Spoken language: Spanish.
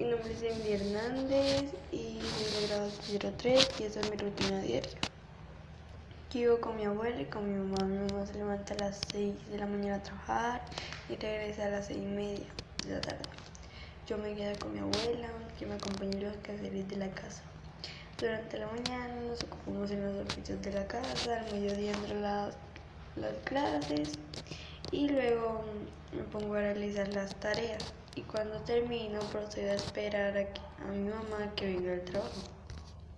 Mi nombre es Emily Hernández y soy de grado 03 y esa es mi rutina diaria. Vivo con mi abuela y con mi mamá. Mi mamá se levanta a las 6 de la mañana a trabajar y regresa a las 6 y media de la tarde. Yo me quedo con mi abuela, que me acompaña en los quehaceres de la casa. Durante la mañana nos ocupamos en los oficios de la casa, al mediodía entro las, las clases y luego me pongo a realizar las tareas y cuando termino procedo a esperar a, mi mamá que venga al trabajo.